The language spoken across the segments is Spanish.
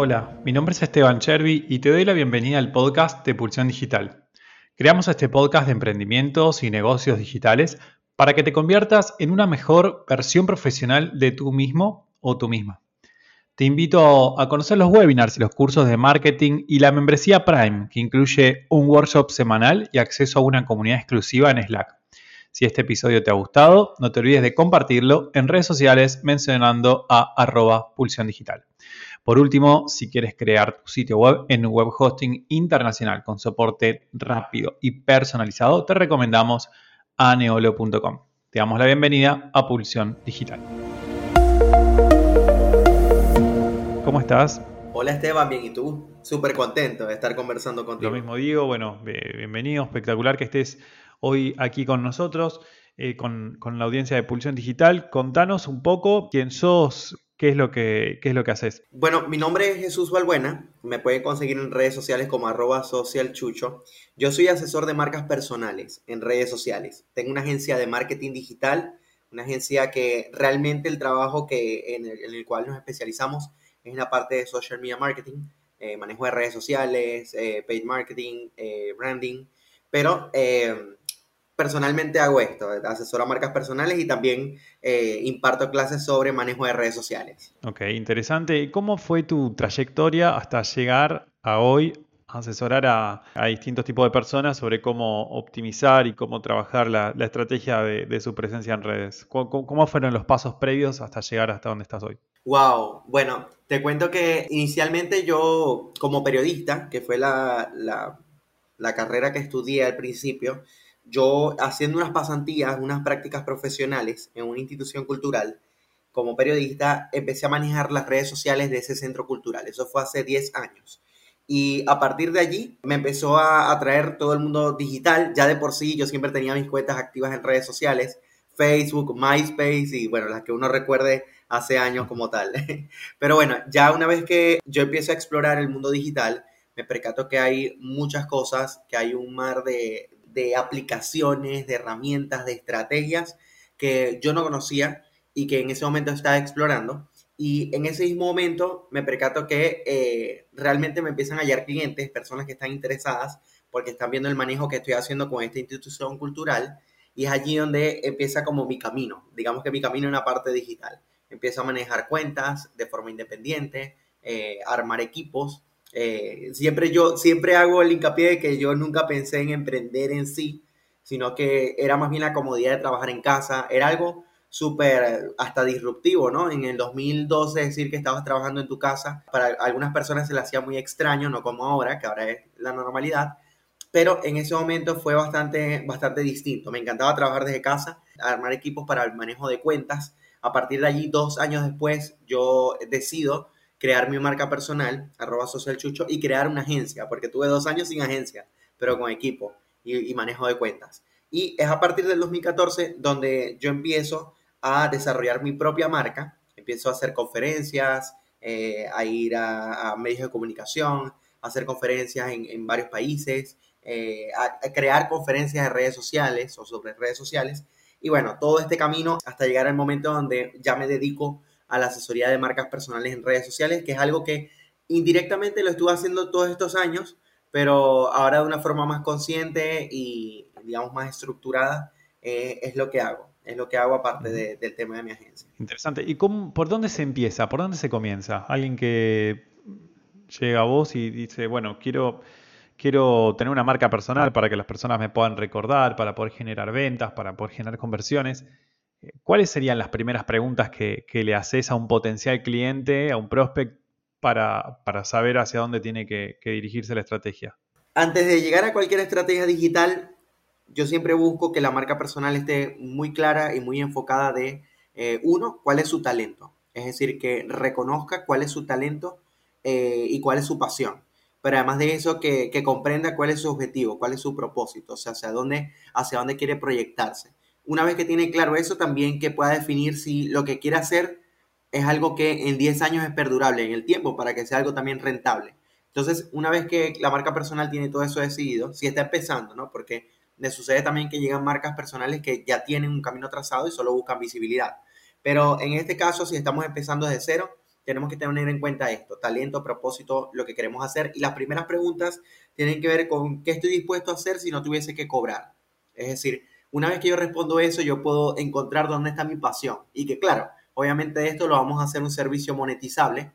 Hola, mi nombre es Esteban Chervi y te doy la bienvenida al podcast de Pulsión Digital. Creamos este podcast de emprendimientos y negocios digitales para que te conviertas en una mejor versión profesional de tú mismo o tú misma. Te invito a conocer los webinars y los cursos de marketing y la membresía Prime, que incluye un workshop semanal y acceso a una comunidad exclusiva en Slack. Si este episodio te ha gustado, no te olvides de compartirlo en redes sociales mencionando a arroba pulsión digital. Por último, si quieres crear tu sitio web en un web hosting internacional con soporte rápido y personalizado, te recomendamos aneolo.com. Te damos la bienvenida a Pulsión Digital. ¿Cómo estás? Hola Esteban, bien, ¿y tú? Súper contento de estar conversando contigo. Lo mismo digo, bueno, bienvenido, espectacular que estés hoy aquí con nosotros, eh, con, la audiencia de Pulsión Digital. Contanos un poco quién sos, qué es lo que, es lo que haces. Bueno, mi nombre es Jesús Valbuena, me pueden conseguir en redes sociales como arroba socialchucho. Yo soy asesor de marcas personales en redes sociales. Tengo una agencia de marketing digital, una agencia que realmente el trabajo que, en, el, cual nos especializamos es en la parte de social media marketing, eh, manejo de redes sociales, eh, paid marketing, branding, pero personalmente hago esto, asesoro a marcas personales y también eh, imparto clases sobre manejo de redes sociales. Ok, interesante. ¿Y cómo fue tu trayectoria hasta llegar a hoy a asesorar a, distintos tipos de personas sobre cómo optimizar y cómo trabajar la, estrategia de, su presencia en redes? ¿Cómo, fueron los pasos previos hasta llegar hasta donde estás hoy? Wow, bueno, te cuento que inicialmente yo como periodista, que fue la, la carrera que estudié al principio, yo haciendo unas pasantías, unas prácticas profesionales en una institución cultural, como periodista, empecé a manejar las redes sociales de ese centro cultural. Eso fue hace 10 años. Y a partir de allí me empezó a atraer todo el mundo digital. Ya de por sí yo siempre tenía mis cuentas activas en redes sociales, Facebook, MySpace y bueno, las que uno recuerde hace años como tal. Pero bueno, ya una vez que yo empiezo a explorar el mundo digital, me percato que hay muchas cosas, que hay un mar de, de aplicaciones, de herramientas, de estrategias que yo no conocía y que en ese momento estaba explorando. Y en ese mismo momento me percato que eh, realmente me empiezan a hallar clientes, personas que están interesadas porque están viendo el manejo que estoy haciendo con esta institución cultural y es allí donde empieza como mi camino. Digamos que mi camino en la parte digital. Empiezo a manejar cuentas de forma independiente, eh, armar equipos eh, siempre yo, siempre hago el hincapié de que yo nunca pensé en emprender en sí, sino que era más bien la comodidad de trabajar en casa. Era algo súper hasta disruptivo, ¿no? En el 2012 decir que estabas trabajando en tu casa, para algunas personas se le hacía muy extraño, no como ahora, que ahora es la normalidad, pero en ese momento fue bastante, bastante distinto. Me encantaba trabajar desde casa, armar equipos para el manejo de cuentas. A partir de allí, dos años después, yo decido crear mi marca personal, arroba socialchucho, y crear una agencia, porque tuve dos años sin agencia, pero con equipo y, manejo de cuentas. Y es a partir del 2014 donde yo empiezo a desarrollar mi propia marca, empiezo a hacer conferencias, eh, a ir a, medios de comunicación, a hacer conferencias en, varios países, eh, a, a, crear conferencias de redes sociales o sobre redes sociales. Y bueno, todo este camino hasta llegar al momento donde ya me dedico a la asesoría de marcas personales en redes sociales, que es algo que indirectamente lo estuve haciendo todos estos años, pero ahora de una forma más consciente y, digamos, más estructurada, eh, es lo que hago. Es lo que hago aparte del tema de mi agencia. Interesante. ¿Y cómo, por dónde se empieza? ¿Por dónde se comienza? Alguien que llega a vos y dice, bueno, quiero, quiero tener una marca personal para que las personas me puedan recordar, para poder generar ventas, para poder generar conversiones. ¿Cuáles serían las primeras preguntas que, le haces a un potencial cliente, a un prospect, para, saber hacia dónde tiene que, dirigirse la estrategia? Antes de llegar a cualquier estrategia digital, yo siempre busco que la marca personal esté muy clara y muy enfocada de, eh, uno, cuál es su talento. Es decir, que reconozca cuál es su talento eh, y cuál es su pasión. Pero además de eso, que, que, comprenda cuál es su objetivo, cuál es su propósito, o sea, hacia dónde, hacia dónde quiere proyectarse una vez que tiene claro eso, también que pueda definir si lo que quiere hacer es algo que en 10 años es perdurable en el tiempo para que sea algo también rentable. Entonces, una vez que la marca personal tiene todo eso decidido, si está empezando, ¿no? Porque me sucede también que llegan marcas personales que ya tienen un camino trazado y solo buscan visibilidad. Pero en este caso, si estamos empezando desde cero, tenemos que tener en cuenta esto, talento, propósito, lo que queremos hacer. Y las primeras preguntas tienen que ver con qué estoy dispuesto a hacer si no tuviese que cobrar. Es decir, una vez que yo respondo eso, yo puedo encontrar dónde está mi pasión. Y que claro, obviamente esto lo vamos a hacer un servicio monetizable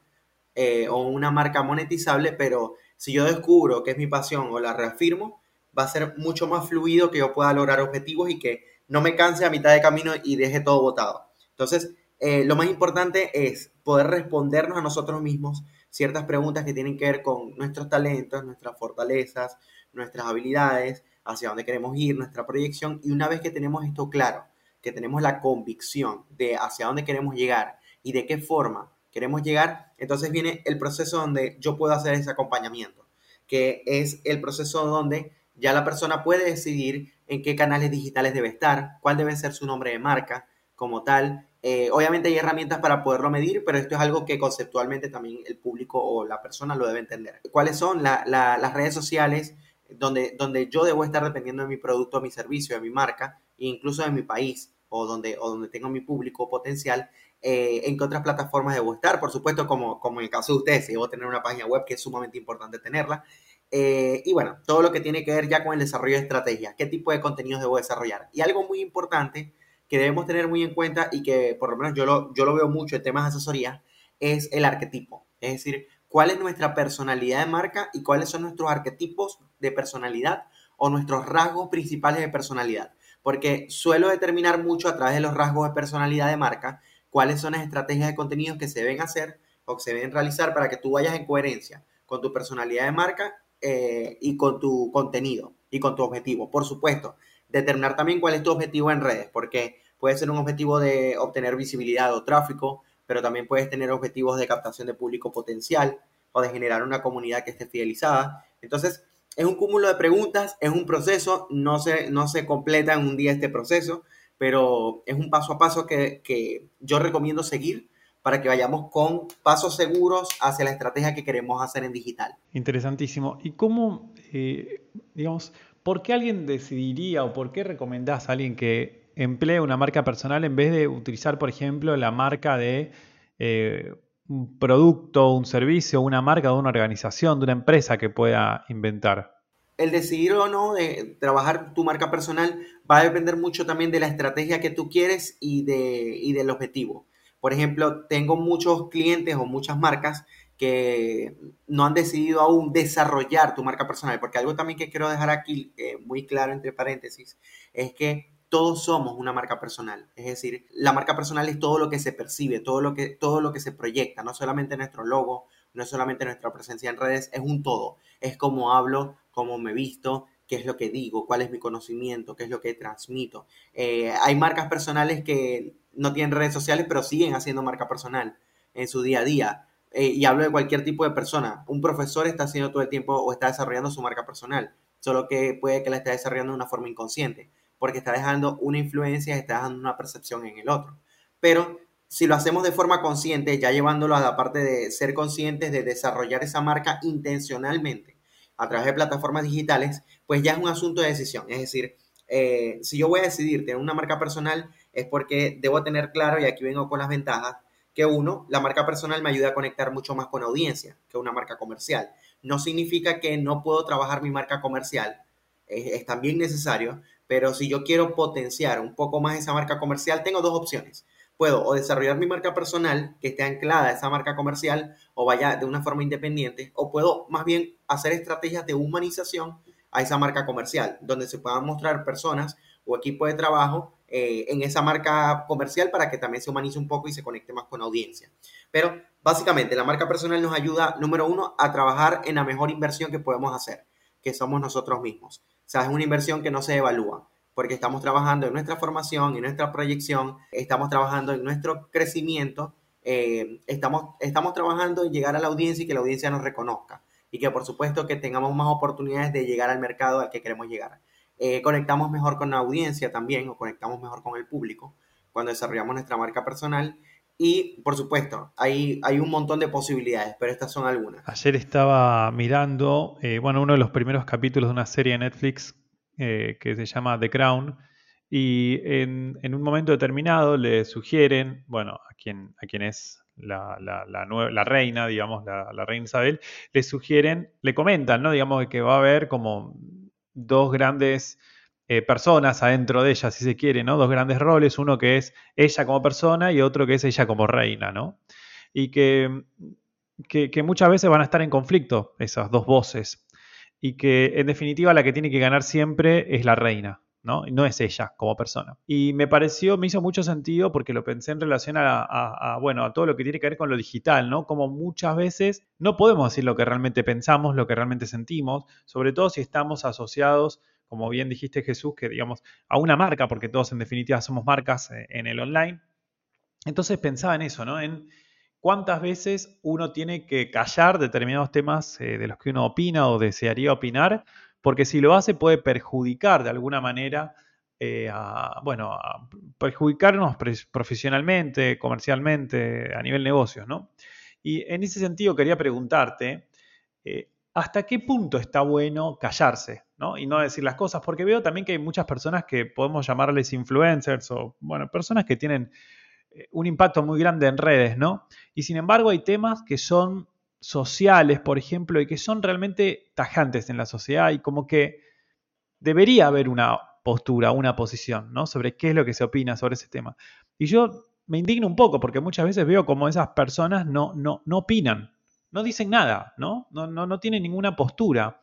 eh, o una marca monetizable, pero si yo descubro que es mi pasión o la reafirmo, va a ser mucho más fluido que yo pueda lograr objetivos y que no me canse a mitad de camino y deje todo botado. Entonces, eh, lo más importante es poder respondernos a nosotros mismos ciertas preguntas que tienen que ver con nuestros talentos, nuestras fortalezas, nuestras habilidades, hacia dónde queremos ir, nuestra proyección. Y una vez que tenemos esto claro, que tenemos la convicción de hacia dónde queremos llegar y de qué forma queremos llegar, entonces viene el proceso donde yo puedo hacer ese acompañamiento, que es el proceso donde ya la persona puede decidir en qué canales digitales debe estar, cuál debe ser su nombre de marca como tal. Eh, obviamente hay herramientas para poderlo medir, pero esto es algo que conceptualmente también el público o la persona lo debe entender. ¿Cuáles son las redes sociales donde, donde yo debo estar dependiendo de mi producto, de mi servicio, de mi marca, incluso de mi país o donde, o donde tengo mi público potencial? Eh, en qué otras plataformas debo estar, por supuesto, como, como en el caso de ustedes, si debo tener una página web que es sumamente importante tenerla. Eh, y bueno, todo lo que tiene que ver ya con el desarrollo de estrategias, qué tipo de contenidos debo desarrollar. Y algo muy importante que debemos tener muy en cuenta y que por lo menos yo lo, yo lo veo mucho en temas de asesoría, es el arquetipo. Es decir, cuál es nuestra personalidad de marca y cuáles son nuestros arquetipos de personalidad o nuestros rasgos principales de personalidad. Porque suelo determinar mucho a través de los rasgos de personalidad de marca cuáles son las estrategias de contenidos que se deben hacer o que se deben realizar para que tú vayas en coherencia con tu personalidad de marca eh, y con tu contenido y con tu objetivo. Por supuesto, determinar también cuál es tu objetivo en redes, porque puede ser un objetivo de obtener visibilidad o tráfico, pero también puedes tener objetivos de captación de público potencial o de generar una comunidad que esté fidelizada. Entonces, es un cúmulo de preguntas, es un proceso, no se, no se completa en un día este proceso, pero es un paso a paso que, yo recomiendo seguir para que vayamos con pasos seguros hacia la estrategia que queremos hacer en digital. Interesantísimo. ¿Y cómo, eh, digamos, por qué alguien decidiría o por qué recomendás a alguien que emplee una marca personal en vez de utilizar, por ejemplo, la marca de eh, un producto, un servicio, una marca de una organización, de una empresa que pueda inventar? el decidir o no trabajar tu marca personal va a depender mucho también de la estrategia que tú quieres y, de, y del objetivo. Por ejemplo, tengo muchos clientes o muchas marcas que no han decidido aún desarrollar tu marca personal, porque algo también que quiero dejar aquí eh, muy claro entre paréntesis es que todos somos una marca personal, es decir, la marca personal es todo lo que se percibe, todo lo que, todo lo que se proyecta, no solamente nuestro logo, no solamente nuestra presencia en redes, es un todo, es cómo hablo, cómo me visto, qué es lo que digo, cuál es mi conocimiento, qué es lo que transmito. Eh, hay marcas personales que no tienen redes sociales, pero siguen haciendo marca personal en su día a día. Eh, y hablo de cualquier tipo de persona. Un profesor está haciendo todo el tiempo o está desarrollando su marca personal, solo que puede que la esté desarrollando de una forma inconsciente, porque está dejando una influencia, está dejando una percepción en el otro. Pero si lo hacemos de forma consciente, ya llevándolo a la parte de ser conscientes de desarrollar esa marca intencionalmente, a través de plataformas digitales, pues ya es un asunto de decisión. Es decir, eh, si yo voy a decidir tener una marca personal, es porque debo tener claro, y aquí vengo con las ventajas, que uno, la marca personal me ayuda a conectar mucho más con audiencia que una marca comercial. No significa que no puedo trabajar mi marca comercial, es también necesario, pero si yo quiero potenciar un poco más esa marca comercial, tengo dos opciones puedo o desarrollar mi marca personal que esté anclada a esa marca comercial o vaya de una forma independiente, o puedo más bien hacer estrategias de humanización a esa marca comercial, donde se puedan mostrar personas o equipo de trabajo eh, en esa marca comercial para que también se humanice un poco y se conecte más con audiencia. Pero básicamente la marca personal nos ayuda, número uno, a trabajar en la mejor inversión que podemos hacer, que somos nosotros mismos. O sea, es una inversión que no se evalúa porque estamos trabajando en nuestra formación, en nuestra proyección, estamos trabajando en nuestro crecimiento, eh, estamos, estamos trabajando en llegar a la audiencia y que la audiencia nos reconozca y que por supuesto que tengamos más oportunidades de llegar al mercado al que queremos llegar. Eh, conectamos mejor con la audiencia también o conectamos mejor con el público cuando desarrollamos nuestra marca personal y por supuesto, hay, hay un montón de posibilidades, pero estas son algunas. Ayer estaba mirando, eh, bueno, uno de los primeros capítulos de una serie de Netflix eh, que se llama The Crown, y en, un momento determinado le sugieren, bueno, a quien, a quien es la, la, reina, digamos, la, reina Isabel, le sugieren, le comentan, ¿no? Digamos que va a haber como dos grandes eh, personas adentro de ella, si se quiere, ¿no? Dos grandes roles, uno que es ella como persona y otro que es ella como reina, ¿no? Y que, que, muchas veces van a estar en conflicto esas dos voces. Y que en definitiva la que tiene que ganar siempre es la reina, ¿no? No es ella como persona. Y me pareció, me hizo mucho sentido porque lo pensé en relación a, bueno, a todo lo que tiene que ver con lo digital, ¿no? Como muchas veces no podemos decir lo que realmente pensamos, lo que realmente sentimos, sobre todo si estamos asociados como bien dijiste Jesús, que digamos a una marca, porque todos en definitiva somos marcas eh, en el online. Entonces pensaba en eso, ¿no? En cuántas veces uno tiene que callar determinados temas eh, de los que uno opina o desearía opinar, porque si lo hace puede perjudicar de alguna manera, eh, bueno, perjudicarnos profesionalmente, comercialmente, a nivel negocios, ¿no? Y en ese sentido quería preguntarte, ¿hasta qué punto está bueno callarse? Y no decir las cosas, porque veo también que hay muchas personas que podemos llamarles influencers o, bueno, personas que tienen eh, un impacto muy grande en redes, ¿no? Y sin embargo hay temas que son sociales, por ejemplo, y que son realmente tajantes en la sociedad y como que debería haber una postura, una posición, ¿no? Sobre qué es lo que se opina sobre ese tema. Y yo me indigno un poco porque muchas veces veo como esas personas no, no, no opinan, no dicen nada, ¿no? No, no, no tienen ninguna postura.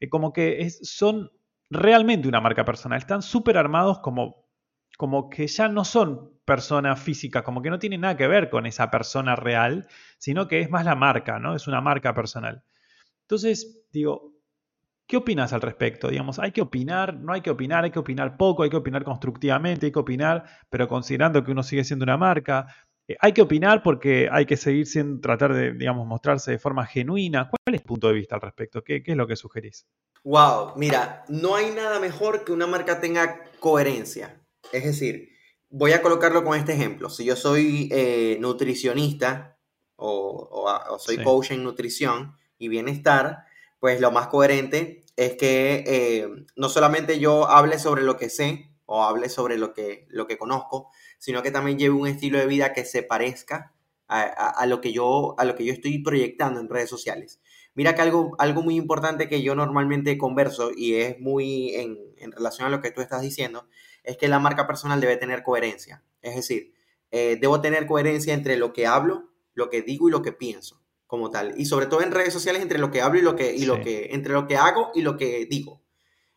Eh, como que son realmente una marca personal. Están súper armados como, como que ya no son personas físicas, como que no tienen nada que ver con esa persona real, sino que es más la marca, ¿no? Es una marca personal. Entonces, digo, ¿qué opinas al respecto? Digamos, hay que opinar, no hay que opinar, hay que opinar poco, hay que opinar constructivamente, hay que opinar, pero considerando que uno sigue siendo una marca. Eh, hay que opinar porque hay que seguir sin tratar de, digamos, mostrarse de forma genuina. ¿Cuál es tu punto de vista al respecto? ¿Qué, es lo que sugerís? Wow, mira, no hay nada mejor que una marca tenga coherencia. Es decir, voy a colocarlo con este ejemplo. Si yo soy eh, nutricionista o, soy coach en nutrición y bienestar, pues lo más coherente es que eh, no solamente yo hable sobre lo que sé o hable sobre lo que, lo que conozco, sino que también lleve un estilo de vida que se parezca a, lo, que yo, a lo que yo estoy proyectando en redes sociales. Mira que algo, algo muy importante que yo normalmente converso y es muy en, relación a lo que tú estás diciendo, es que la marca personal debe tener coherencia. Es decir, eh, debo tener coherencia entre lo que hablo, lo que digo y lo que pienso como tal. Y sobre todo en redes sociales entre lo que hablo y lo que, y lo que, entre lo que hago y lo que digo.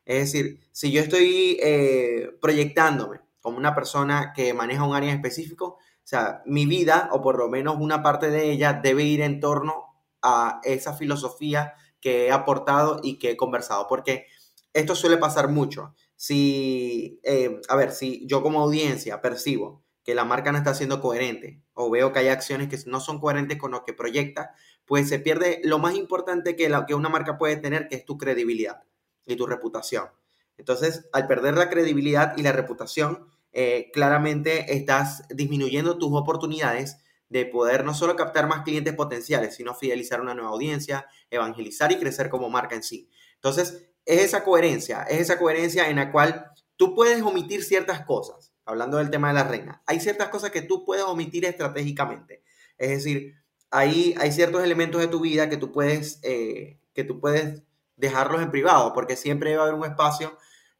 Es decir, si yo estoy eh, proyectándome como una persona que maneja un área específico, o sea, mi vida, o por lo menos una parte de ella, debe ir en torno a esa filosofía que he aportado y que he conversado, porque esto suele pasar mucho. Si, eh, a ver, si yo como audiencia percibo que la marca no está siendo coherente o veo que hay acciones que no son coherentes con lo que proyecta, pues se pierde lo más importante que, la, que una marca puede tener, que es tu credibilidad y tu reputación. Entonces, al perder la credibilidad y la reputación, eh, claramente estás disminuyendo tus oportunidades de poder no solo captar más clientes potenciales, sino fidelizar una nueva audiencia, evangelizar y crecer como marca en sí. Entonces, es esa coherencia, es esa coherencia en la cual tú puedes omitir ciertas cosas, hablando del tema de la reina, hay ciertas cosas que tú puedes omitir estratégicamente. Es decir, hay, hay ciertos elementos de tu vida que tú puedes, eh, que tú puedes dejarlos en privado, porque siempre va a haber un espacio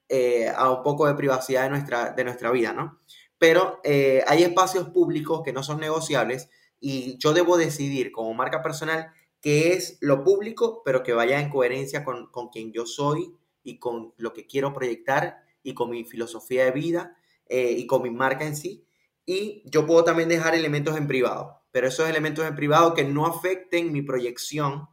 eh, a un poco de privacidad de nuestra, de nuestra vida, ¿no? Pero eh, hay espacios públicos que no son negociables y yo debo decidir como marca personal qué es lo público, pero que vaya en coherencia con, con quien yo soy y con lo que quiero proyectar y con mi filosofía de vida eh, y con mi marca en sí. Y yo puedo también dejar elementos en privado, pero esos elementos en privado que no afecten mi proyección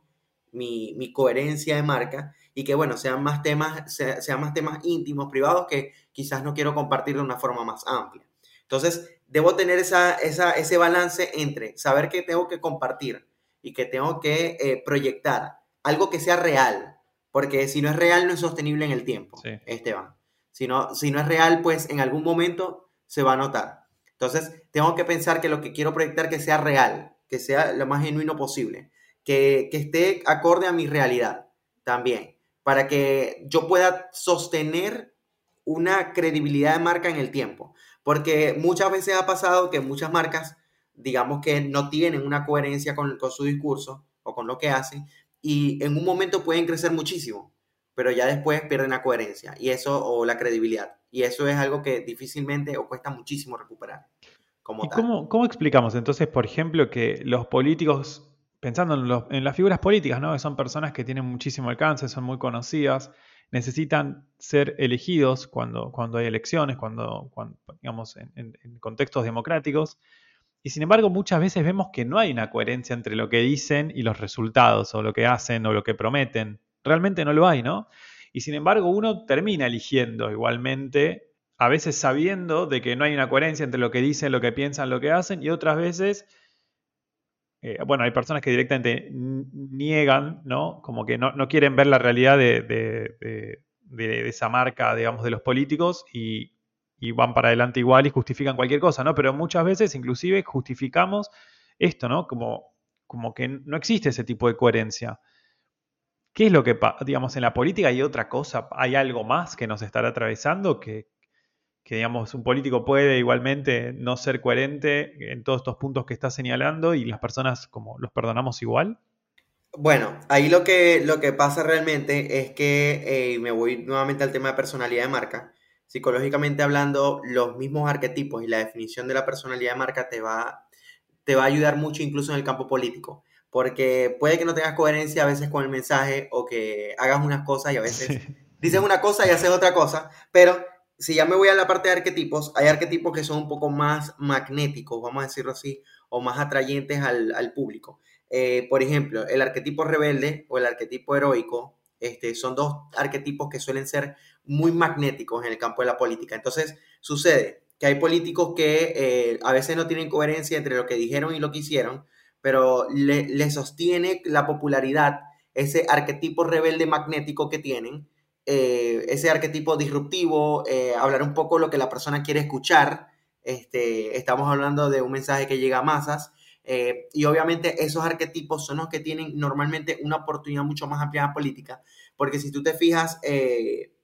mi, coherencia de marca y que, bueno, sean más temas, sean más temas íntimos, privados, que quizás no quiero compartir de una forma más amplia. Entonces, debo tener esa, ese balance entre saber que tengo que compartir y que tengo que eh, proyectar algo que sea real, porque si no es real no es sostenible en el tiempo, Esteban. Si no, si no es real, pues en algún momento se va a notar. Entonces, tengo que pensar que lo que quiero proyectar que sea real, que sea lo más genuino posible que, esté acorde a mi realidad también, para que yo pueda sostener una credibilidad de marca en el tiempo. Porque muchas veces ha pasado que muchas marcas digamos que no tienen una coherencia con, con su discurso o con lo que hacen y en un momento pueden crecer muchísimo, pero ya después pierden la coherencia y eso o la credibilidad. Y eso es algo que difícilmente o cuesta muchísimo recuperar. Como Cómo, cómo, explicamos entonces, por ejemplo, que los políticos, pensando en, en, las figuras políticas, ¿no? que son personas que tienen muchísimo alcance, son muy conocidas, necesitan ser elegidos cuando, cuando hay elecciones, cuando, digamos, en, contextos democráticos. Y sin embargo, muchas veces vemos que no hay una coherencia entre lo que dicen y los resultados, o lo que hacen, o lo que prometen. Realmente no lo hay, ¿no? Y sin embargo, uno termina eligiendo igualmente, a veces sabiendo de que no hay una coherencia entre lo que dicen, lo que piensan, lo que hacen, y otras veces eh, bueno, hay personas que directamente niegan, ¿no? Como que no, quieren ver la realidad de, esa marca, digamos, de los políticos y, van para adelante igual y justifican cualquier cosa, ¿no? Pero muchas veces inclusive justificamos esto, ¿no? Como, como que no existe ese tipo de coherencia. ¿Qué es lo que, digamos, en la política hay otra cosa, hay algo más que nos estará atravesando que, que digamos un político puede igualmente no ser coherente en todos estos puntos que está señalando y las personas como los perdonamos igual? Bueno, ahí lo que, lo que pasa realmente es que, eh, me voy nuevamente al tema de personalidad de marca, psicológicamente hablando, los mismos arquetipos y la definición de la personalidad de marca te va, te va a ayudar mucho incluso en el campo político, porque puede que no tengas coherencia a veces con el mensaje o que hagas unas cosas y a veces dices una cosa y haces otra cosa, pero si ya me voy a la parte de arquetipos, hay arquetipos que son un poco más magnéticos, vamos a decirlo así, o más atrayentes al, público. Eh, por ejemplo, el arquetipo rebelde o el arquetipo heroico este, son dos arquetipos que suelen ser muy magnéticos en el campo de la política. Entonces, sucede que hay políticos que eh, a veces no tienen coherencia entre lo que dijeron y lo que hicieron, pero le sostiene la popularidad ese arquetipo rebelde magnético que tienen eh, ese arquetipo disruptivo, eh, hablar un poco lo que la persona quiere escuchar. Este, estamos hablando de un mensaje que llega a masas. Eh, y obviamente esos arquetipos son los que tienen normalmente una oportunidad mucho más amplia política. Porque si tú te fijas,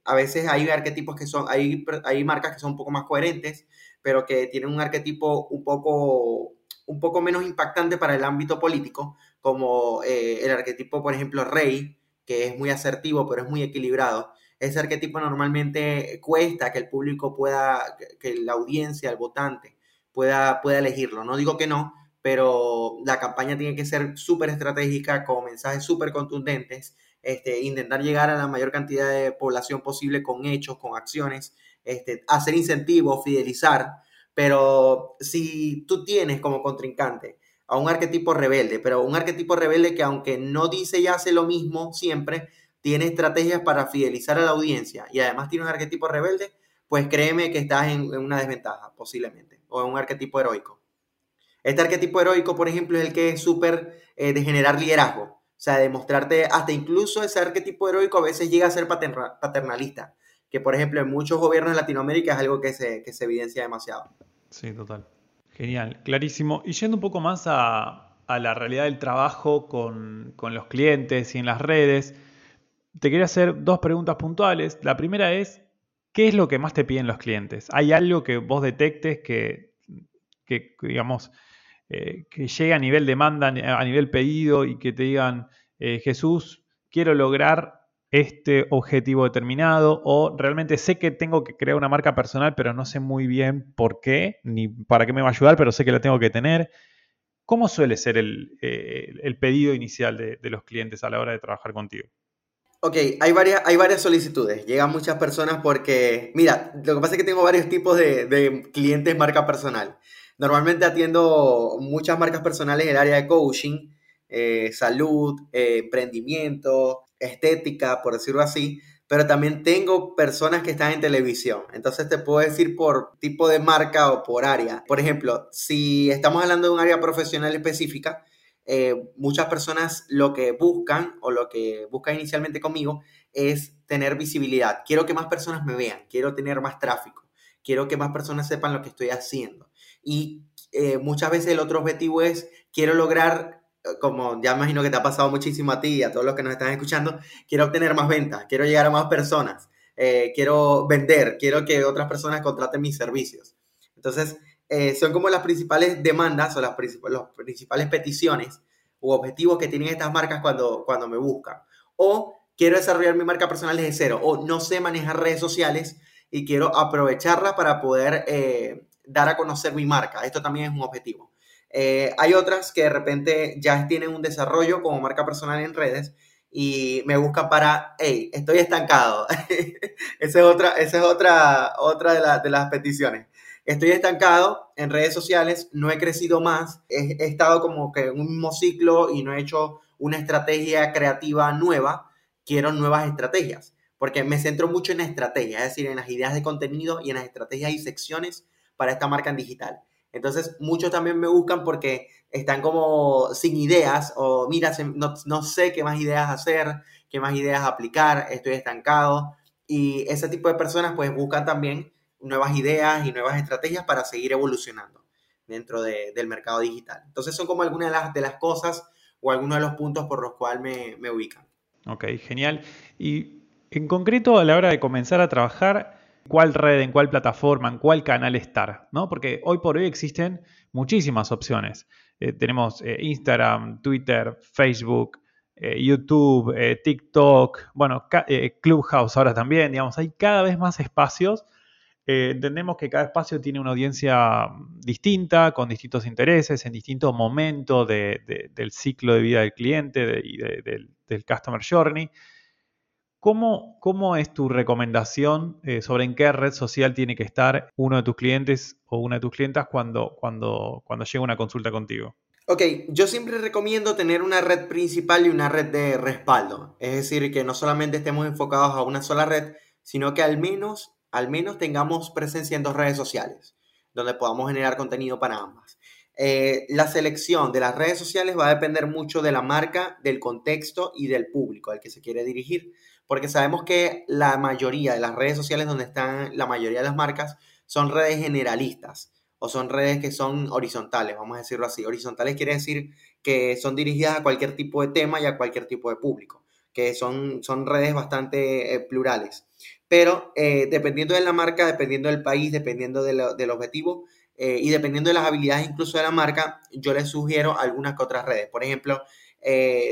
a veces hay arquetipos que son, hay, hay marcas que son un poco más coherentes, pero que tienen un arquetipo un poco, un poco menos impactante para el ámbito político, como el arquetipo, por ejemplo, rey, que es muy asertivo, pero es muy equilibrado ese arquetipo normalmente cuesta que el público pueda, que la audiencia, el votante, pueda, pueda elegirlo. No digo que no, pero la campaña tiene que ser súper estratégica, con mensajes súper contundentes, este, intentar llegar a la mayor cantidad de población posible con hechos, con acciones, este, hacer incentivos, fidelizar. Pero si tú tienes como contrincante a un arquetipo rebelde, pero un arquetipo rebelde que aunque no dice y hace lo mismo siempre, tiene estrategias para fidelizar a la audiencia y además tiene un arquetipo rebelde, pues créeme que estás en, una desventaja, posiblemente, o en un arquetipo heroico. Este arquetipo heroico, por ejemplo, es el que es súper eh, de generar liderazgo, o sea, de mostrarte, hasta incluso ese arquetipo heroico a veces llega a ser paternalista, que por ejemplo en muchos gobiernos de Latinoamérica es algo que se, que se evidencia demasiado. Sí, total. Genial, clarísimo. Y yendo un poco más a, la realidad del trabajo con, con los clientes y en las redes, te quería hacer dos preguntas puntuales. La primera es, ¿qué es lo que más te piden los clientes? ¿Hay algo que vos detectes que, digamos, eh, que llegue a nivel demanda, a nivel pedido y que te digan, eh, Jesús, quiero lograr este objetivo determinado o realmente sé que tengo que crear una marca personal, pero no sé muy bien por qué ni para qué me va a ayudar, pero sé que la tengo que tener. ¿Cómo suele ser el, eh, pedido inicial de los clientes a la hora de trabajar contigo? Ok, hay varias, hay varias solicitudes. Llegan muchas personas porque, mira, lo que pasa es que tengo varios tipos de, clientes marca personal. Normalmente atiendo muchas marcas personales en el área de coaching, eh, salud, eh, emprendimiento, estética, por decirlo así, pero también tengo personas que están en televisión. Entonces te puedo decir por tipo de marca o por área. Por ejemplo, si estamos hablando de un área profesional específica, eh, muchas personas lo que buscan o lo que buscan inicialmente conmigo es tener visibilidad. Quiero que más personas me vean, quiero tener más tráfico, quiero que más personas sepan lo que estoy haciendo. Y eh, muchas veces el otro objetivo es, quiero lograr, como ya imagino que te ha pasado muchísimo a ti y a todos los que nos están escuchando, quiero obtener más ventas, quiero llegar a más personas, quiero vender, quiero que otras personas contraten mis servicios. Entonces, eh, son como las principales demandas o las, principales peticiones u objetivos que tienen estas marcas cuando, cuando me buscan. O quiero desarrollar mi marca personal desde cero, o no sé manejar redes sociales y quiero aprovecharlas para poder eh, dar a conocer mi marca. Esto también es un objetivo. Eh, hay otras que de repente ya tienen un desarrollo como marca personal en redes y me buscan para, hey, estoy estancado. esa es otra, esa es otra, otra de, las peticiones. Estoy estancado en redes sociales, no he crecido más, he, estado como que en un mismo ciclo y no he hecho una estrategia creativa nueva. Quiero nuevas estrategias, porque me centro mucho en la estrategia, es decir, en las ideas de contenido y en las estrategias y secciones para esta marca en digital. Entonces, muchos también me buscan porque están como sin ideas o mira, no, sé qué más ideas hacer, qué más ideas aplicar, estoy estancado. Y ese tipo de personas pues buscan también nuevas ideas y nuevas estrategias para seguir evolucionando dentro del mercado digital. Entonces son como algunas de las, de las cosas o algunos de los puntos por los cuales me, me ubican. Ok, genial. Y en concreto a la hora de comenzar a trabajar, cuál red, en cuál plataforma, en cuál canal estar, ¿no? Porque hoy por hoy existen muchísimas opciones. Eh, tenemos eh, Instagram, Twitter, Facebook, eh, YouTube, TikTok, bueno, Clubhouse ahora también, digamos, hay cada vez más espacios. entendemos que cada espacio tiene una audiencia distinta, con distintos intereses, en distintos momentos del ciclo de vida del cliente y del Customer Journey. ¿Cómo, ¿Cómo, es tu recomendación eh, sobre en qué red social tiene que estar uno de tus clientes o una de tus clientas cuando, cuando, cuando llega una consulta contigo? Ok, yo siempre recomiendo tener una red principal y una red de respaldo. Es decir, que no solamente estemos enfocados a una sola red, sino que al menos, al menos tengamos presencia en dos redes sociales, donde podamos generar contenido para ambas. Eh, la selección de las redes sociales va a depender mucho de la marca, del contexto y del público al que se quiere dirigir porque sabemos que la mayoría de las redes sociales donde están la mayoría de las marcas son redes generalistas o son redes que son horizontales, vamos a decirlo así. Horizontales quiere decir que son dirigidas a cualquier tipo de tema y a cualquier tipo de público, que son, son redes bastante eh, plurales. Pero eh, dependiendo de la marca, dependiendo del país, dependiendo del objetivo eh, y dependiendo de las habilidades incluso de la marca, yo les sugiero algunas que otras redes. Por ejemplo,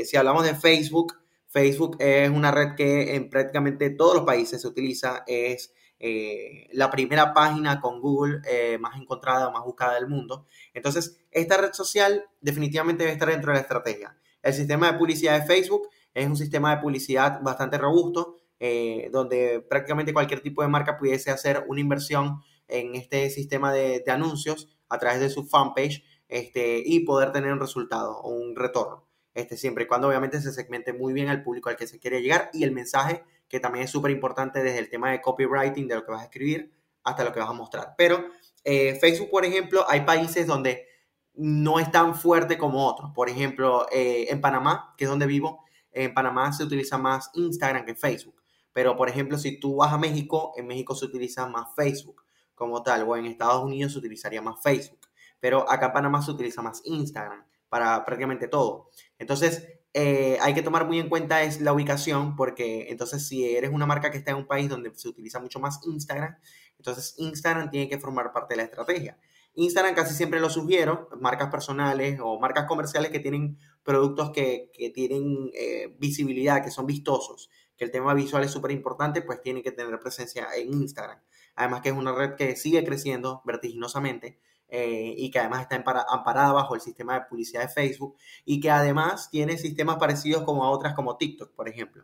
si hablamos de Facebook, Facebook es una red que en prácticamente todos los países se utiliza, es eh, la primera página con Google eh, más encontrada, más buscada del mundo. Entonces, esta red social definitivamente debe estar dentro de la estrategia. El sistema de publicidad de Facebook es un sistema de publicidad bastante robusto, eh, donde prácticamente cualquier tipo de marca pudiese hacer una inversión en este sistema de, anuncios a través de su fanpage este, y poder tener un resultado o un retorno este, siempre y cuando obviamente se segmente muy bien al público al que se quiere llegar y el mensaje, que también es súper importante desde el tema de copywriting, de lo que vas a escribir, hasta lo que vas a mostrar. Pero eh, Facebook, por ejemplo, hay países donde no es tan fuerte como otros. Por ejemplo, eh, en Panamá, que es donde vivo, en Panamá se utiliza más Instagram que Facebook. Pero, por ejemplo, si tú vas a México, en México se utiliza más Facebook como tal, o en Estados Unidos se utilizaría más Facebook. Pero acá en Panamá se utiliza más Instagram para prácticamente todo. Entonces, eh, hay que tomar muy en cuenta es la ubicación, porque entonces si eres una marca que está en un país donde se utiliza mucho más Instagram, entonces Instagram tiene que formar parte de la estrategia. Instagram casi siempre lo sugiero, marcas personales o marcas comerciales que tienen productos que, tienen eh, visibilidad, que son vistosos, que el tema visual es súper importante, pues tienen que tener presencia en Instagram. Además que es una red que sigue creciendo vertiginosamente eh, y que además está amparada bajo el sistema de publicidad de Facebook y que además tiene sistemas parecidos como a otras como TikTok, por ejemplo.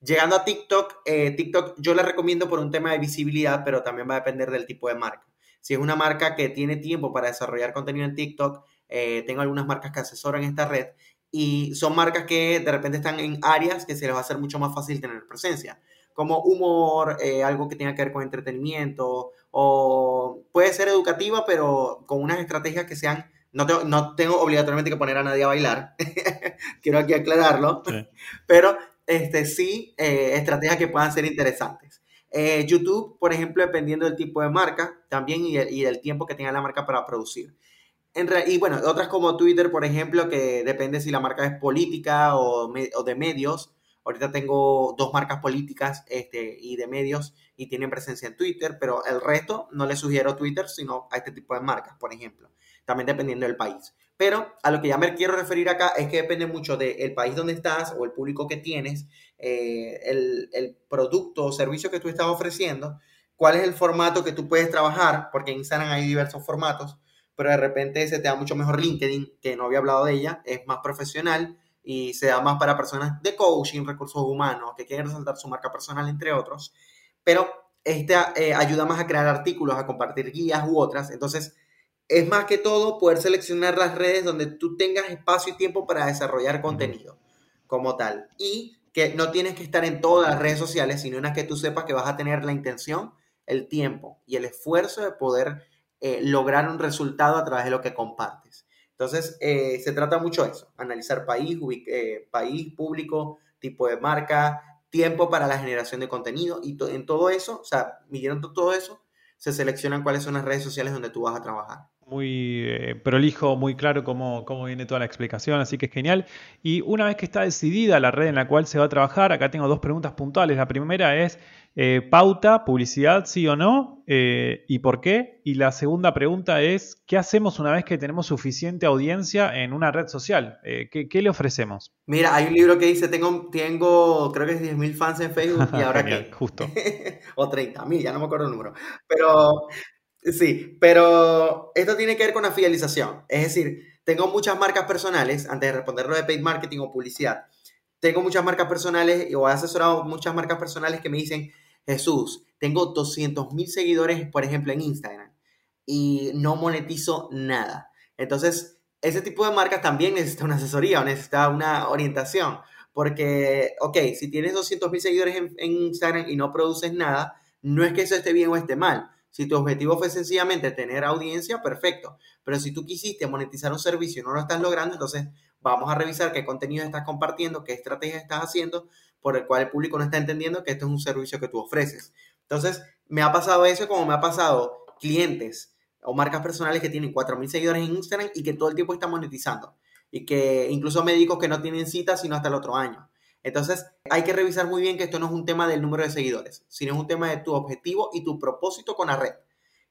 Llegando a TikTok, eh, TikTok yo la recomiendo por un tema de visibilidad, pero también va a depender del tipo de marca. Si es una marca que tiene tiempo para desarrollar contenido en TikTok, eh, tengo algunas marcas que asesoran esta red y son marcas que de repente están en áreas que se les va a hacer mucho más fácil tener presencia como humor, algo que tenga que ver con entretenimiento, o puede ser educativa, pero con unas estrategias que sean, no tengo, no tengo obligatoriamente que poner a nadie a bailar, quiero aquí aclararlo, pero este, sí eh, estrategias que puedan ser interesantes. Eh, YouTube, por ejemplo, dependiendo del tipo de marca también y, y del tiempo que tenga la marca para producir. En y bueno, otras como Twitter, por ejemplo, que depende si la marca es política o, o de medios, Ahorita tengo dos marcas políticas este, y de medios y tienen presencia en Twitter, pero el resto no le sugiero Twitter, sino a este tipo de marcas, por ejemplo. También dependiendo del país. Pero a lo que ya me quiero referir acá es que depende mucho del país donde estás o el público que tienes, eh, el, el producto o servicio que tú estás ofreciendo, cuál es el formato que tú puedes trabajar, porque en Instagram hay diversos formatos, pero de repente se te da mucho mejor LinkedIn, que no había hablado de ella, es más profesional y se da más para personas de coaching, recursos humanos, que quieren resaltar su marca personal, entre otros. Pero esta eh, ayuda más a crear artículos, a compartir guías u otras. Entonces, es más que todo poder seleccionar las redes donde tú tengas espacio y tiempo para desarrollar contenido como tal. Y que no tienes que estar en todas las redes sociales, sino en las que tú sepas que vas a tener la intención, el tiempo y el esfuerzo de poder eh, lograr un resultado a través de lo que compartes. Entonces, eh, se trata mucho de eso, analizar país, eh, país, público, tipo de marca, tiempo para la generación de contenido y en todo eso, o sea, midiendo todo eso, se seleccionan cuáles son las redes sociales donde tú vas a trabajar muy prolijo, muy claro cómo, cómo, viene toda la explicación, así que es genial. Y una vez que está decidida la red en la cual se va a trabajar, acá tengo dos preguntas puntuales. La primera es, eh, pauta, publicidad, sí o no, eh, y por qué. Y la segunda pregunta es, ¿qué hacemos una vez que tenemos suficiente audiencia en una red social? Eh, ¿qué, le ofrecemos? Mira, hay un libro que dice, tengo, tengo creo que es 10.000 fans en Facebook y ahora qué. Justo. o 30.000, ya no me acuerdo el número. Pero sí, pero esto tiene que ver con la fidelización. Es decir, tengo muchas marcas personales, antes de responder lo de paid marketing o publicidad, tengo muchas marcas personales o he asesorado muchas marcas personales que me dicen, Jesús, tengo 200 mil seguidores, por ejemplo, en Instagram y no monetizo nada. Entonces, ese tipo de marcas también necesita una asesoría o necesita una orientación. Porque, ok, si tienes 200 mil seguidores en, en, Instagram y no produces nada, no es que eso esté bien o esté mal. Si tu objetivo fue sencillamente tener audiencia, perfecto. Pero si tú quisiste monetizar un servicio y no lo estás logrando, entonces vamos a revisar qué contenido estás compartiendo, qué estrategia estás haciendo por el cual el público no está entendiendo que esto es un servicio que tú ofreces. Entonces, me ha pasado eso como me ha pasado clientes o marcas personales que tienen 4.000 seguidores en Instagram y que todo el tiempo están monetizando. Y que incluso médicos que no tienen cita sino hasta el otro año. Entonces, hay que revisar muy bien que esto no es un tema del número de seguidores, sino es un tema de tu objetivo y tu propósito con la red.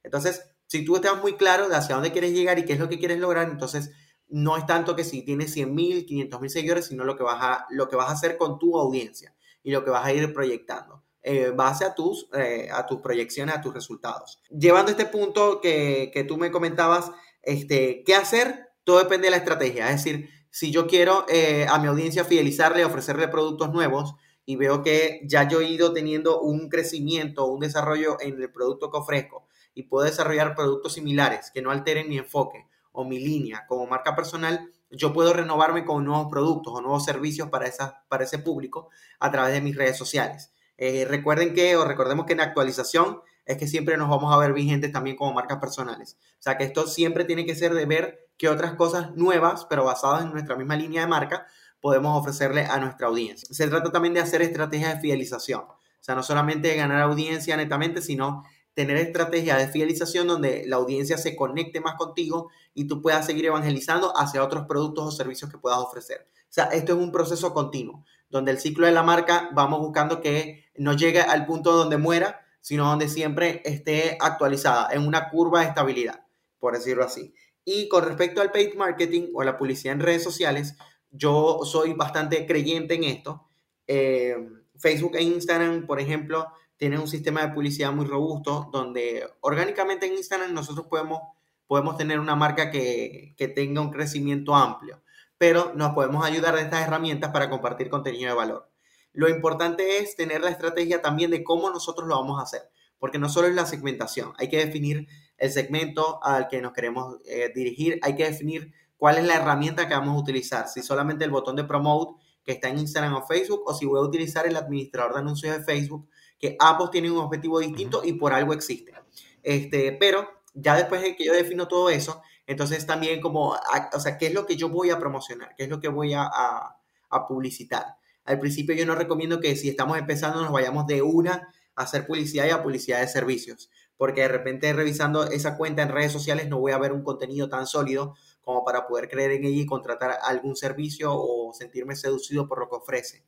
Entonces, si tú estás muy claro de hacia dónde quieres llegar y qué es lo que quieres lograr, entonces no es tanto que si tienes 100 mil, 500 mil seguidores, sino lo que, vas a, lo que vas a hacer con tu audiencia y lo que vas a ir proyectando. Eh, base a tus, eh, a tus proyecciones, a tus resultados. Llevando este punto que, que tú me comentabas, este, ¿qué hacer? Todo depende de la estrategia. Es decir, si yo quiero eh, a mi audiencia fidelizarle, ofrecerle productos nuevos y veo que ya yo he ido teniendo un crecimiento, un desarrollo en el producto que ofrezco y puedo desarrollar productos similares que no alteren mi enfoque o mi línea como marca personal, yo puedo renovarme con nuevos productos o nuevos servicios para, para ese público a través de mis redes sociales. Eh, recuerden que, o recordemos que en actualización es que siempre nos vamos a ver vigentes también como marcas personales. O sea que esto siempre tiene que ser de ver qué otras cosas nuevas, pero basadas en nuestra misma línea de marca, podemos ofrecerle a nuestra audiencia. Se trata también de hacer estrategias de fidelización. O sea, no solamente de ganar audiencia netamente, sino tener estrategias de fidelización donde la audiencia se conecte más contigo y tú puedas seguir evangelizando hacia otros productos o servicios que puedas ofrecer. O sea, esto es un proceso continuo, donde el ciclo de la marca vamos buscando que no llegue al punto donde muera, sino donde siempre esté actualizada en una curva de estabilidad, por decirlo así. Y con respecto al paid marketing o la publicidad en redes sociales, yo soy bastante creyente en esto. Eh, Facebook e Instagram, por ejemplo, tiene un sistema de publicidad muy robusto donde orgánicamente en Instagram nosotros podemos, podemos tener una marca que, que tenga un crecimiento amplio, pero nos podemos ayudar de estas herramientas para compartir contenido de valor. Lo importante es tener la estrategia también de cómo nosotros lo vamos a hacer, porque no solo es la segmentación, hay que definir el segmento al que nos queremos eh, dirigir, hay que definir cuál es la herramienta que vamos a utilizar, si solamente el botón de promote que está en Instagram o Facebook, o si voy a utilizar el administrador de anuncios de Facebook que ambos tienen un objetivo distinto y por algo existen. Este, pero ya después de que yo defino todo eso, entonces también como, o sea, ¿qué es lo que yo voy a promocionar? ¿Qué es lo que voy a, a, publicitar? Al principio yo no recomiendo que si estamos empezando nos vayamos de una a hacer publicidad y a publicidad de servicios, porque de repente revisando esa cuenta en redes sociales no voy a ver un contenido tan sólido como para poder creer en ella y contratar algún servicio o sentirme seducido por lo que ofrece.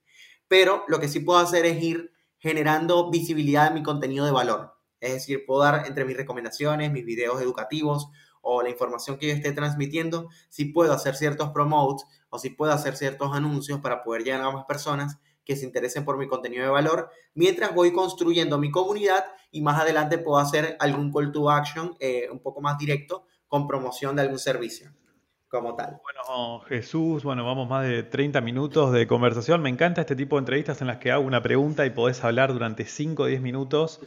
pero lo que sí puedo hacer es ir generando visibilidad de mi contenido de valor. Es decir, puedo dar entre mis recomendaciones, mis videos educativos o la información que yo esté transmitiendo, si puedo hacer ciertos promotes o si puedo hacer ciertos anuncios para poder llegar a más personas que se interesen por mi contenido de valor, mientras voy construyendo mi comunidad y más adelante puedo hacer algún call to action eh, un poco más directo con promoción de algún servicio como tal. Bueno, Jesús, bueno, vamos más de 30 minutos de conversación. Me encanta este tipo de entrevistas en las que hago una pregunta y podés hablar durante 5 o 10 minutos.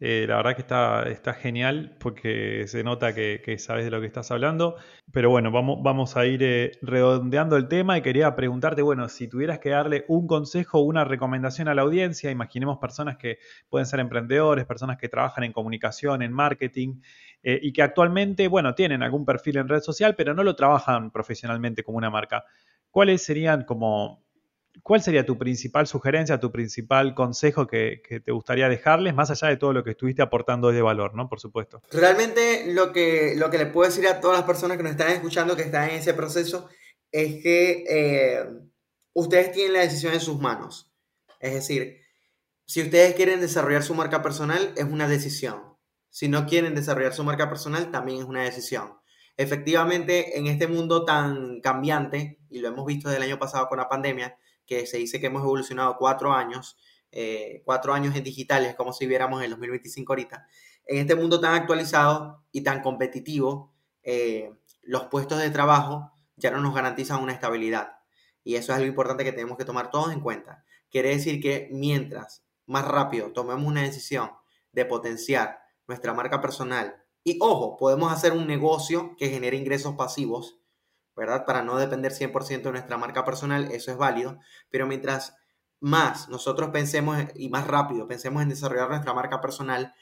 Eh, la verdad que está, está genial porque se nota que, sabes de lo que estás hablando. Pero bueno, vamos, vamos a ir eh, redondeando el tema y quería preguntarte, bueno, si tuvieras que darle un consejo o una recomendación a la audiencia, imaginemos personas que pueden ser emprendedores, personas que trabajan en comunicación, en marketing, eh, y que actualmente, bueno, tienen algún perfil en red social, pero no lo trabajan profesionalmente como una marca. ¿Cuáles serían como, cuál sería tu principal sugerencia, tu principal consejo que, te gustaría dejarles, más allá de todo lo que estuviste aportando de valor, ¿no? Por supuesto. Realmente lo que, lo que le puedo decir a todas las personas que nos están escuchando, que están en ese proceso, es que eh, ustedes tienen la decisión en sus manos. Es decir, si ustedes quieren desarrollar su marca personal, es una decisión si no quieren desarrollar su marca personal, también es una decisión. Efectivamente, en este mundo tan cambiante, y lo hemos visto desde el año pasado con la pandemia, que se dice que hemos evolucionado cuatro años, eh, cuatro años en digitales, como si viéramos el 2025 ahorita. En este mundo tan actualizado y tan competitivo, eh, los puestos de trabajo ya no nos garantizan una estabilidad. Y eso es algo importante que tenemos que tomar todos en cuenta. Quiere decir que mientras más rápido tomemos una decisión de potenciar nuestra marca personal. Y ojo, podemos hacer un negocio que genere ingresos pasivos, ¿verdad? Para no depender 100% de nuestra marca personal, eso es válido, pero mientras más nosotros pensemos y más rápido pensemos en desarrollar nuestra marca personal,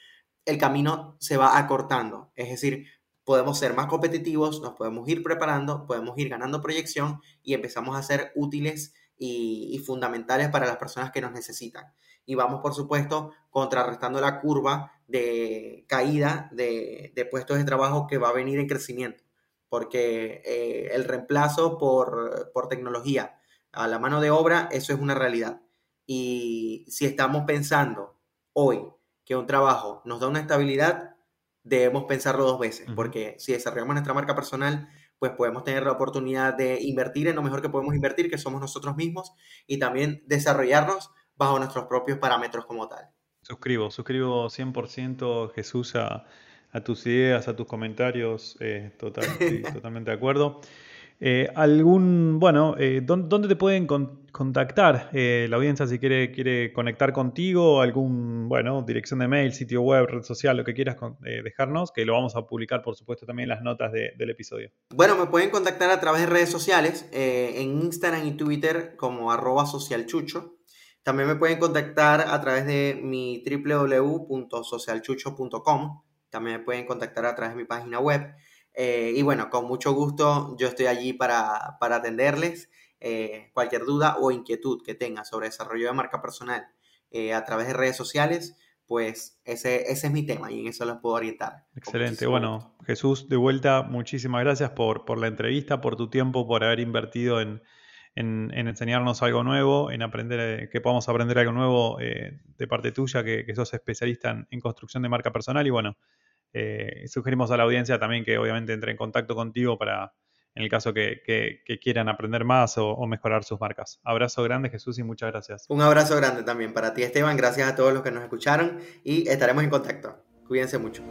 el camino se va acortando. Es decir, podemos ser más competitivos, nos podemos ir preparando, podemos ir ganando proyección y empezamos a ser útiles y, fundamentales para las personas que nos necesitan. Y vamos, por supuesto, contrarrestando la curva de caída de, puestos de trabajo que va a venir en crecimiento, porque eh, el reemplazo por, por tecnología a la mano de obra, eso es una realidad. Y si estamos pensando hoy que un trabajo nos da una estabilidad, debemos pensarlo dos veces, porque si desarrollamos nuestra marca personal, pues podemos tener la oportunidad de invertir en lo mejor que podemos invertir, que somos nosotros mismos, y también desarrollarnos bajo nuestros propios parámetros como tal. Suscribo, suscribo 100% Jesús a, tus ideas, a tus comentarios, eh, total, totalmente de acuerdo. Eh, algún, bueno, eh, ¿dónde, te pueden contactar eh, la audiencia si quiere, quiere conectar contigo? Algún, bueno, dirección de mail, sitio web, red social, lo que quieras dejarnos, que lo vamos a publicar, por supuesto, también en las notas del episodio. Bueno, me pueden contactar a través de redes sociales, en Instagram y Twitter como arroba socialchucho. También me pueden contactar a través de mi www.socialchucho.com. También me pueden contactar a través de mi página web. Eh, y bueno, con mucho gusto yo estoy allí para, atenderles. Eh, cualquier duda o inquietud que tengan sobre desarrollo de marca personal eh, a través de redes sociales, pues ese, ese, es mi tema y en eso los puedo orientar. Excelente. Bueno, Jesús, de vuelta, muchísimas gracias por, por la entrevista, por tu tiempo, por haber invertido en, en, enseñarnos algo nuevo, en aprender, que podamos aprender algo nuevo de parte tuya, que, que sos especialista en, construcción de marca personal y bueno, eh, sugerimos a la audiencia también que obviamente entre en contacto contigo para, en el caso que, quieran aprender más o, mejorar sus marcas. Abrazo grande Jesús y muchas gracias. Un abrazo grande también para ti Esteban, gracias a todos los que nos escucharon y estaremos en contacto. Cuídense mucho.